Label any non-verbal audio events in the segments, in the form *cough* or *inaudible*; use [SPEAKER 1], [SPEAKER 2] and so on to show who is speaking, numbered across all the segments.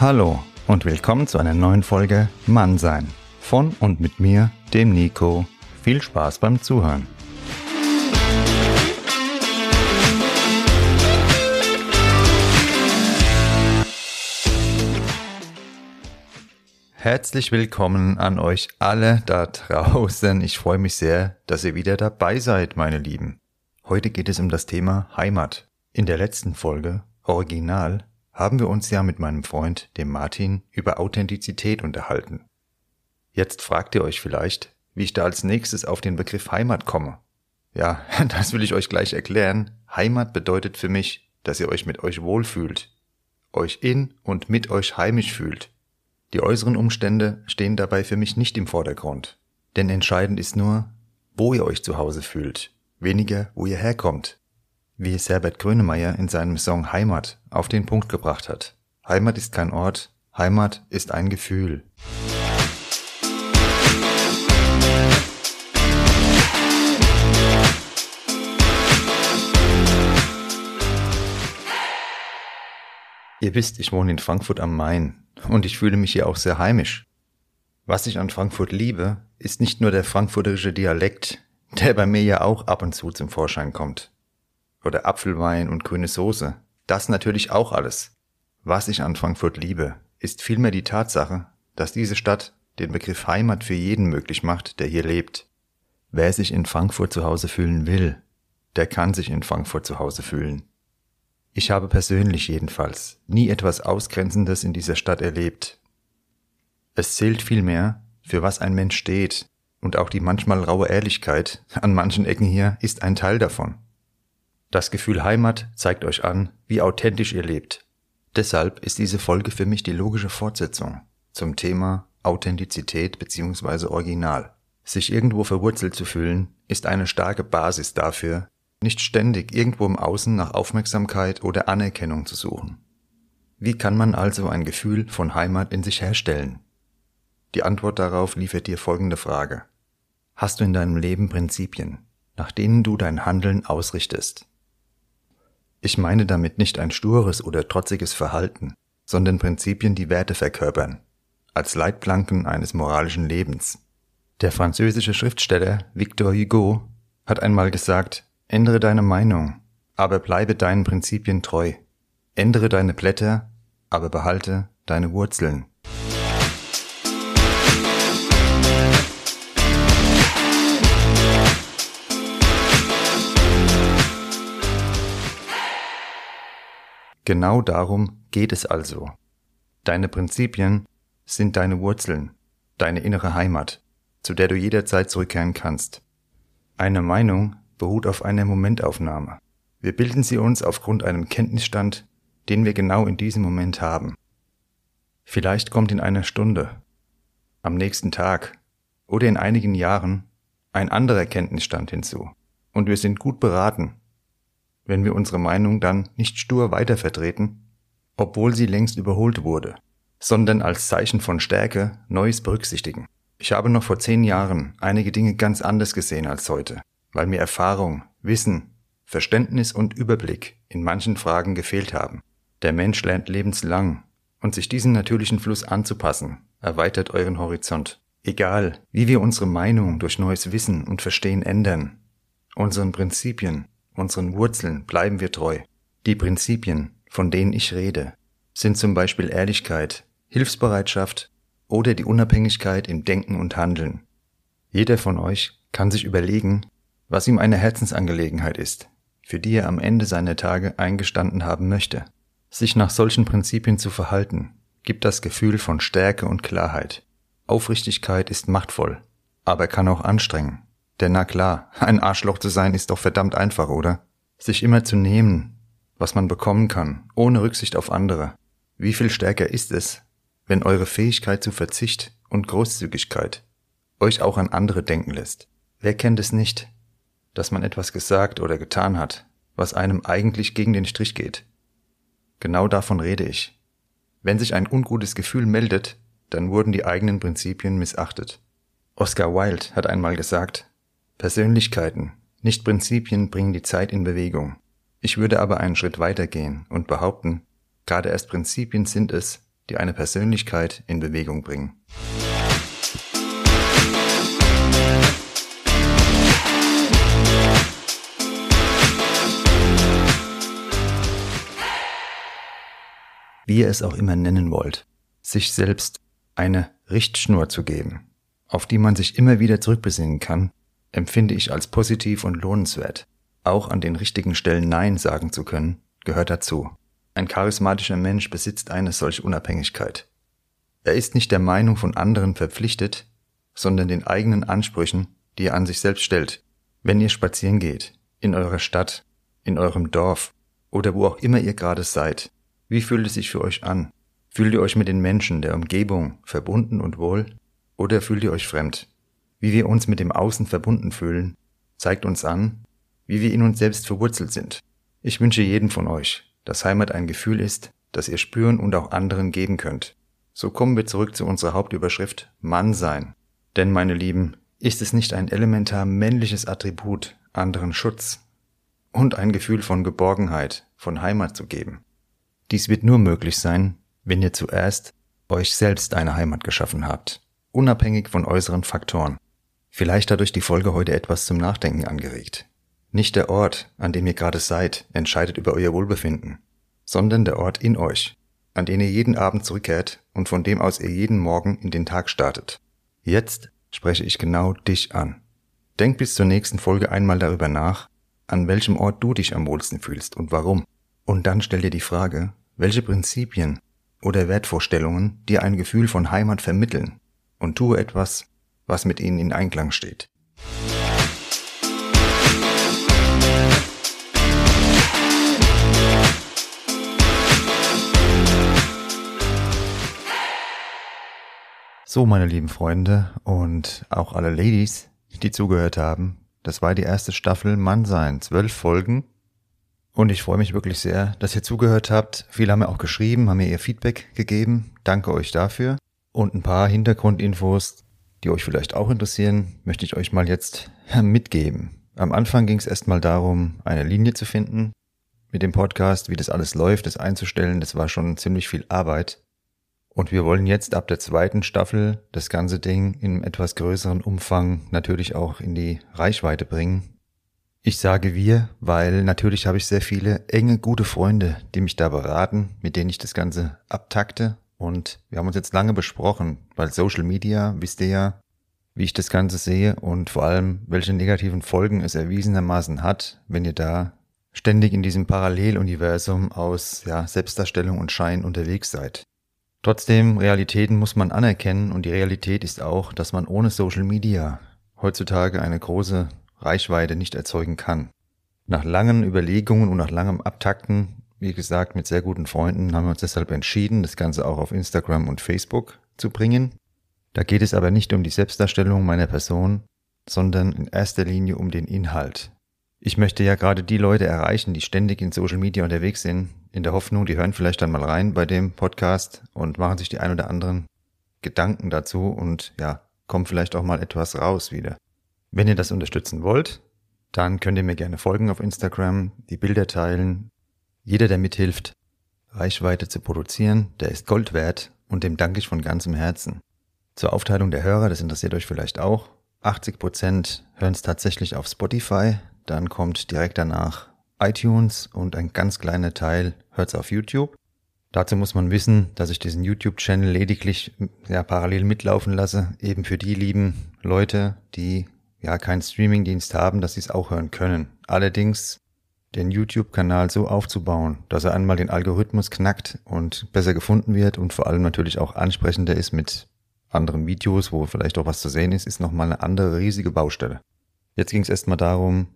[SPEAKER 1] Hallo und willkommen zu einer neuen Folge Mannsein. Von und mit mir, dem Nico. Viel Spaß beim Zuhören. Herzlich willkommen an euch alle da draußen. Ich freue mich sehr, dass ihr wieder dabei seid, meine Lieben. Heute geht es um das Thema Heimat. In der letzten Folge, Original, haben wir uns ja mit meinem Freund, dem Martin, über Authentizität unterhalten. Jetzt fragt ihr euch vielleicht, wie ich da als nächstes auf den Begriff Heimat komme. Ja, *laughs* das will ich euch gleich erklären. Heimat bedeutet für mich, dass ihr euch mit euch wohlfühlt, euch in und mit euch heimisch fühlt die äußeren Umstände stehen dabei für mich nicht im Vordergrund. Denn entscheidend ist nur, wo ihr euch zu Hause fühlt, weniger, wo ihr herkommt. Wie es Herbert Grönemeyer in seinem Song Heimat auf den Punkt gebracht hat. Heimat ist kein Ort, Heimat ist ein Gefühl. Ihr wisst, ich wohne in Frankfurt am Main und ich fühle mich hier auch sehr heimisch. Was ich an Frankfurt liebe, ist nicht nur der frankfurterische Dialekt, der bei mir ja auch ab und zu zum Vorschein kommt. Oder Apfelwein und grüne Soße. Das natürlich auch alles. Was ich an Frankfurt liebe, ist vielmehr die Tatsache, dass diese Stadt den Begriff Heimat für jeden möglich macht, der hier lebt. Wer sich in Frankfurt zu Hause fühlen will, der kann sich in Frankfurt zu Hause fühlen. Ich habe persönlich jedenfalls nie etwas Ausgrenzendes in dieser Stadt erlebt. Es zählt vielmehr, für was ein Mensch steht, und auch die manchmal raue Ehrlichkeit an manchen Ecken hier ist ein Teil davon. Das Gefühl Heimat zeigt euch an, wie authentisch ihr lebt. Deshalb ist diese Folge für mich die logische Fortsetzung zum Thema Authentizität bzw. Original. Sich irgendwo verwurzelt zu fühlen, ist eine starke Basis dafür, nicht ständig irgendwo im Außen nach Aufmerksamkeit oder Anerkennung zu suchen. Wie kann man also ein Gefühl von Heimat in sich herstellen? Die Antwort darauf liefert dir folgende Frage. Hast du in deinem Leben Prinzipien, nach denen du dein Handeln ausrichtest? Ich meine damit nicht ein stures oder trotziges Verhalten, sondern Prinzipien, die Werte verkörpern, als Leitplanken eines moralischen Lebens. Der französische Schriftsteller Victor Hugo hat einmal gesagt, Ändere deine Meinung, aber bleibe deinen Prinzipien treu. Ändere deine Blätter, aber behalte deine Wurzeln. Genau darum geht es also. Deine Prinzipien sind deine Wurzeln, deine innere Heimat, zu der du jederzeit zurückkehren kannst. Eine Meinung beruht auf einer Momentaufnahme. Wir bilden sie uns aufgrund einem Kenntnisstand, den wir genau in diesem Moment haben. Vielleicht kommt in einer Stunde, am nächsten Tag oder in einigen Jahren ein anderer Kenntnisstand hinzu. Und wir sind gut beraten, wenn wir unsere Meinung dann nicht stur weitervertreten, obwohl sie längst überholt wurde, sondern als Zeichen von Stärke Neues berücksichtigen. Ich habe noch vor zehn Jahren einige Dinge ganz anders gesehen als heute weil mir Erfahrung, Wissen, Verständnis und Überblick in manchen Fragen gefehlt haben. Der Mensch lernt lebenslang und sich diesem natürlichen Fluss anzupassen, erweitert euren Horizont. Egal, wie wir unsere Meinung durch neues Wissen und Verstehen ändern, unseren Prinzipien, unseren Wurzeln bleiben wir treu. Die Prinzipien, von denen ich rede, sind zum Beispiel Ehrlichkeit, Hilfsbereitschaft oder die Unabhängigkeit im Denken und Handeln. Jeder von euch kann sich überlegen, was ihm eine Herzensangelegenheit ist, für die er am Ende seiner Tage eingestanden haben möchte. Sich nach solchen Prinzipien zu verhalten, gibt das Gefühl von Stärke und Klarheit. Aufrichtigkeit ist machtvoll, aber kann auch anstrengen. Denn na klar, ein Arschloch zu sein ist doch verdammt einfach, oder? Sich immer zu nehmen, was man bekommen kann, ohne Rücksicht auf andere. Wie viel stärker ist es, wenn eure Fähigkeit zu Verzicht und Großzügigkeit euch auch an andere denken lässt? Wer kennt es nicht, dass man etwas gesagt oder getan hat, was einem eigentlich gegen den Strich geht. Genau davon rede ich. Wenn sich ein ungutes Gefühl meldet, dann wurden die eigenen Prinzipien missachtet. Oscar Wilde hat einmal gesagt, Persönlichkeiten, nicht Prinzipien bringen die Zeit in Bewegung. Ich würde aber einen Schritt weiter gehen und behaupten, gerade erst Prinzipien sind es, die eine Persönlichkeit in Bewegung bringen. Wie ihr es auch immer nennen wollt, sich selbst eine Richtschnur zu geben, auf die man sich immer wieder zurückbesinnen kann, empfinde ich als positiv und lohnenswert. Auch an den richtigen Stellen Nein sagen zu können, gehört dazu. Ein charismatischer Mensch besitzt eine solche Unabhängigkeit. Er ist nicht der Meinung von anderen verpflichtet, sondern den eigenen Ansprüchen, die er an sich selbst stellt. Wenn ihr spazieren geht, in eurer Stadt, in eurem Dorf oder wo auch immer ihr gerade seid, wie fühlt es sich für euch an? Fühlt ihr euch mit den Menschen der Umgebung verbunden und wohl? Oder fühlt ihr euch fremd? Wie wir uns mit dem Außen verbunden fühlen, zeigt uns an, wie wir in uns selbst verwurzelt sind. Ich wünsche jedem von euch, dass Heimat ein Gefühl ist, das ihr spüren und auch anderen geben könnt. So kommen wir zurück zu unserer Hauptüberschrift Mann sein. Denn, meine Lieben, ist es nicht ein elementar männliches Attribut, anderen Schutz und ein Gefühl von Geborgenheit, von Heimat zu geben? Dies wird nur möglich sein, wenn ihr zuerst euch selbst eine Heimat geschaffen habt, unabhängig von äußeren Faktoren. Vielleicht hat euch die Folge heute etwas zum Nachdenken angeregt. Nicht der Ort, an dem ihr gerade seid, entscheidet über euer Wohlbefinden, sondern der Ort in euch, an den ihr jeden Abend zurückkehrt und von dem aus ihr jeden Morgen in den Tag startet. Jetzt spreche ich genau dich an. Denk bis zur nächsten Folge einmal darüber nach, an welchem Ort du dich am wohlsten fühlst und warum. Und dann stell dir die Frage, welche Prinzipien oder Wertvorstellungen dir ein Gefühl von Heimat vermitteln und tue etwas, was mit ihnen in Einklang steht. So, meine lieben Freunde und auch alle Ladies, die zugehört haben, das war die erste Staffel Mannsein, zwölf Folgen. Und ich freue mich wirklich sehr, dass ihr zugehört habt. Viele haben mir auch geschrieben, haben mir ihr Feedback gegeben. Danke euch dafür. Und ein paar Hintergrundinfos, die euch vielleicht auch interessieren, möchte ich euch mal jetzt mitgeben. Am Anfang ging es erstmal darum, eine Linie zu finden mit dem Podcast, wie das alles läuft, das einzustellen. Das war schon ziemlich viel Arbeit. Und wir wollen jetzt ab der zweiten Staffel das ganze Ding in etwas größeren Umfang natürlich auch in die Reichweite bringen. Ich sage wir, weil natürlich habe ich sehr viele enge, gute Freunde, die mich da beraten, mit denen ich das Ganze abtakte. Und wir haben uns jetzt lange besprochen, weil Social Media, wisst ihr ja, wie ich das Ganze sehe und vor allem, welche negativen Folgen es erwiesenermaßen hat, wenn ihr da ständig in diesem Paralleluniversum aus ja, Selbstdarstellung und Schein unterwegs seid. Trotzdem, Realitäten muss man anerkennen und die Realität ist auch, dass man ohne Social Media heutzutage eine große Reichweite nicht erzeugen kann. Nach langen Überlegungen und nach langem Abtakten, wie gesagt, mit sehr guten Freunden, haben wir uns deshalb entschieden, das Ganze auch auf Instagram und Facebook zu bringen. Da geht es aber nicht um die Selbstdarstellung meiner Person, sondern in erster Linie um den Inhalt. Ich möchte ja gerade die Leute erreichen, die ständig in Social Media unterwegs sind, in der Hoffnung, die hören vielleicht dann mal rein bei dem Podcast und machen sich die ein oder anderen Gedanken dazu und ja, kommen vielleicht auch mal etwas raus wieder. Wenn ihr das unterstützen wollt, dann könnt ihr mir gerne folgen auf Instagram, die Bilder teilen. Jeder, der mithilft, Reichweite zu produzieren, der ist Gold wert und dem danke ich von ganzem Herzen. Zur Aufteilung der Hörer, das interessiert euch vielleicht auch. 80% hören es tatsächlich auf Spotify, dann kommt direkt danach iTunes und ein ganz kleiner Teil hört es auf YouTube. Dazu muss man wissen, dass ich diesen YouTube-Channel lediglich ja, parallel mitlaufen lasse, eben für die lieben Leute, die ja keinen Streamingdienst haben, dass sie es auch hören können. Allerdings den YouTube-Kanal so aufzubauen, dass er einmal den Algorithmus knackt und besser gefunden wird und vor allem natürlich auch ansprechender ist mit anderen Videos, wo vielleicht auch was zu sehen ist, ist nochmal eine andere riesige Baustelle. Jetzt ging es erstmal darum,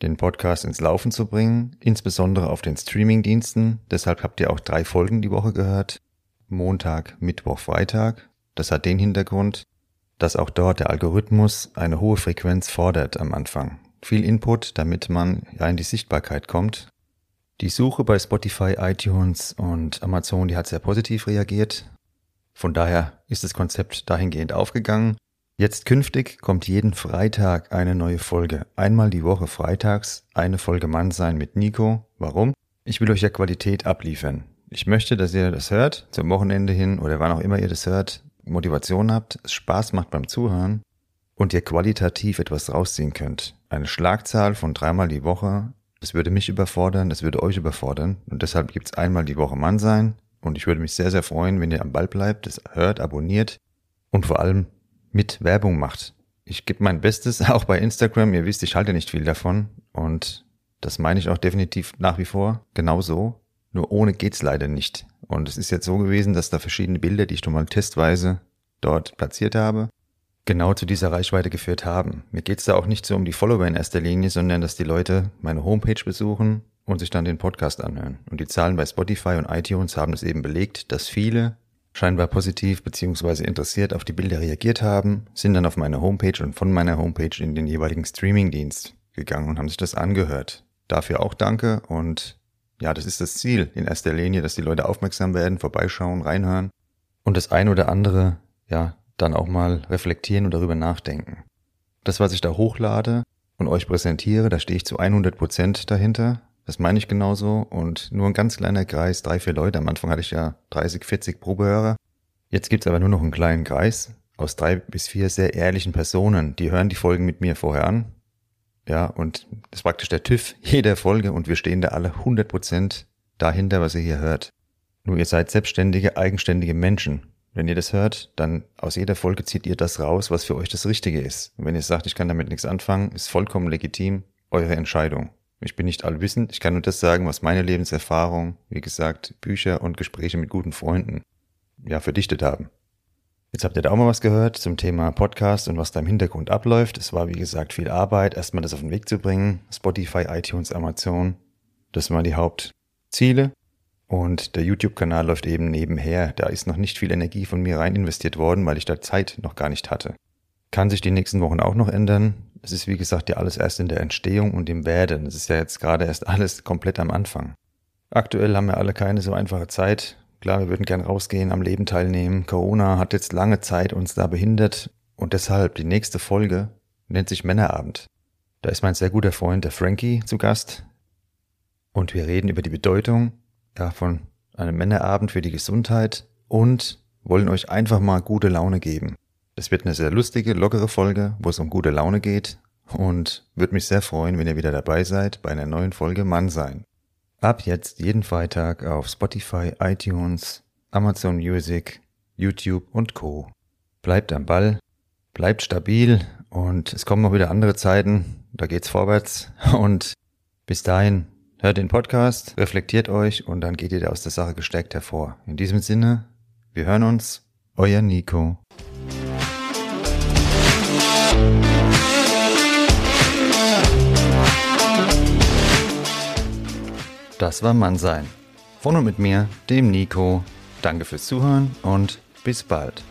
[SPEAKER 1] den Podcast ins Laufen zu bringen, insbesondere auf den Streamingdiensten. Deshalb habt ihr auch drei Folgen die Woche gehört. Montag, Mittwoch, Freitag. Das hat den Hintergrund, dass auch dort der Algorithmus eine hohe Frequenz fordert am Anfang. Viel Input, damit man ja in die Sichtbarkeit kommt. Die Suche bei Spotify, iTunes und Amazon, die hat sehr positiv reagiert. Von daher ist das Konzept dahingehend aufgegangen. Jetzt künftig kommt jeden Freitag eine neue Folge. Einmal die Woche freitags eine Folge Mann sein mit Nico. Warum? Ich will euch ja Qualität abliefern. Ich möchte, dass ihr das hört, zum Wochenende hin oder wann auch immer ihr das hört, Motivation habt, es Spaß macht beim Zuhören und ihr qualitativ etwas rausziehen könnt. Eine Schlagzahl von dreimal die Woche, das würde mich überfordern, das würde euch überfordern und deshalb gibt's einmal die Woche Mann sein und ich würde mich sehr, sehr freuen, wenn ihr am Ball bleibt, das hört, abonniert und vor allem mit Werbung macht. Ich gebe mein Bestes, *laughs* auch bei Instagram. Ihr wisst, ich halte nicht viel davon. Und das meine ich auch definitiv nach wie vor. Genauso. Nur ohne geht's leider nicht. Und es ist jetzt so gewesen, dass da verschiedene Bilder, die ich schon mal testweise dort platziert habe, genau zu dieser Reichweite geführt haben. Mir geht's da auch nicht so um die Follower in erster Linie, sondern dass die Leute meine Homepage besuchen und sich dann den Podcast anhören. Und die Zahlen bei Spotify und iTunes haben es eben belegt, dass viele scheinbar positiv bzw. interessiert auf die Bilder reagiert haben, sind dann auf meine Homepage und von meiner Homepage in den jeweiligen Streamingdienst gegangen und haben sich das angehört. Dafür auch danke und ja, das ist das Ziel in erster Linie, dass die Leute aufmerksam werden, vorbeischauen, reinhören und das ein oder andere, ja, dann auch mal reflektieren und darüber nachdenken. Das, was ich da hochlade und euch präsentiere, da stehe ich zu 100 Prozent dahinter. Das meine ich genauso. Und nur ein ganz kleiner Kreis, drei, vier Leute. Am Anfang hatte ich ja 30, 40 Probehörer. Jetzt gibt's aber nur noch einen kleinen Kreis aus drei bis vier sehr ehrlichen Personen. Die hören die Folgen mit mir vorher an. Ja, und das ist praktisch der TÜV jeder Folge und wir stehen da alle 100 Prozent dahinter, was ihr hier hört. Nur ihr seid selbstständige, eigenständige Menschen. Wenn ihr das hört, dann aus jeder Folge zieht ihr das raus, was für euch das Richtige ist. Und wenn ihr sagt, ich kann damit nichts anfangen, ist vollkommen legitim, eure Entscheidung. Ich bin nicht allwissend, ich kann nur das sagen, was meine Lebenserfahrung, wie gesagt, Bücher und Gespräche mit guten Freunden, ja, verdichtet haben. Jetzt habt ihr da auch mal was gehört zum Thema Podcast und was da im Hintergrund abläuft. Es war, wie gesagt, viel Arbeit, erstmal das auf den Weg zu bringen. Spotify, iTunes, Amazon. Das waren die Hauptziele. Und der YouTube-Kanal läuft eben nebenher. Da ist noch nicht viel Energie von mir rein investiert worden, weil ich da Zeit noch gar nicht hatte. Kann sich die nächsten Wochen auch noch ändern. Es ist wie gesagt ja alles erst in der Entstehung und im Werden. Es ist ja jetzt gerade erst *laughs* alles komplett am Anfang. Aktuell haben wir alle keine so einfache Zeit. Klar, wir würden gern rausgehen, am Leben teilnehmen. Corona hat jetzt lange Zeit uns da behindert und deshalb die nächste Folge nennt sich Männerabend. Da ist mein sehr guter Freund, der Frankie, zu Gast. Und wir reden über die Bedeutung ja, von einem Männerabend für die Gesundheit und wollen euch einfach mal gute Laune geben. Es wird eine sehr lustige, lockere Folge, wo es um gute Laune geht und würde mich sehr freuen, wenn ihr wieder dabei seid bei einer neuen Folge Mann sein. Ab jetzt jeden Freitag auf Spotify, iTunes, Amazon Music, YouTube und Co. Bleibt am Ball, bleibt stabil und es kommen auch wieder andere Zeiten, da geht's vorwärts und bis dahin hört den Podcast, reflektiert euch und dann geht ihr aus der Sache gestärkt hervor. In diesem Sinne, wir hören uns, euer Nico. Das war Mannsein. Von und mit mir, dem Nico. Danke fürs Zuhören und bis bald.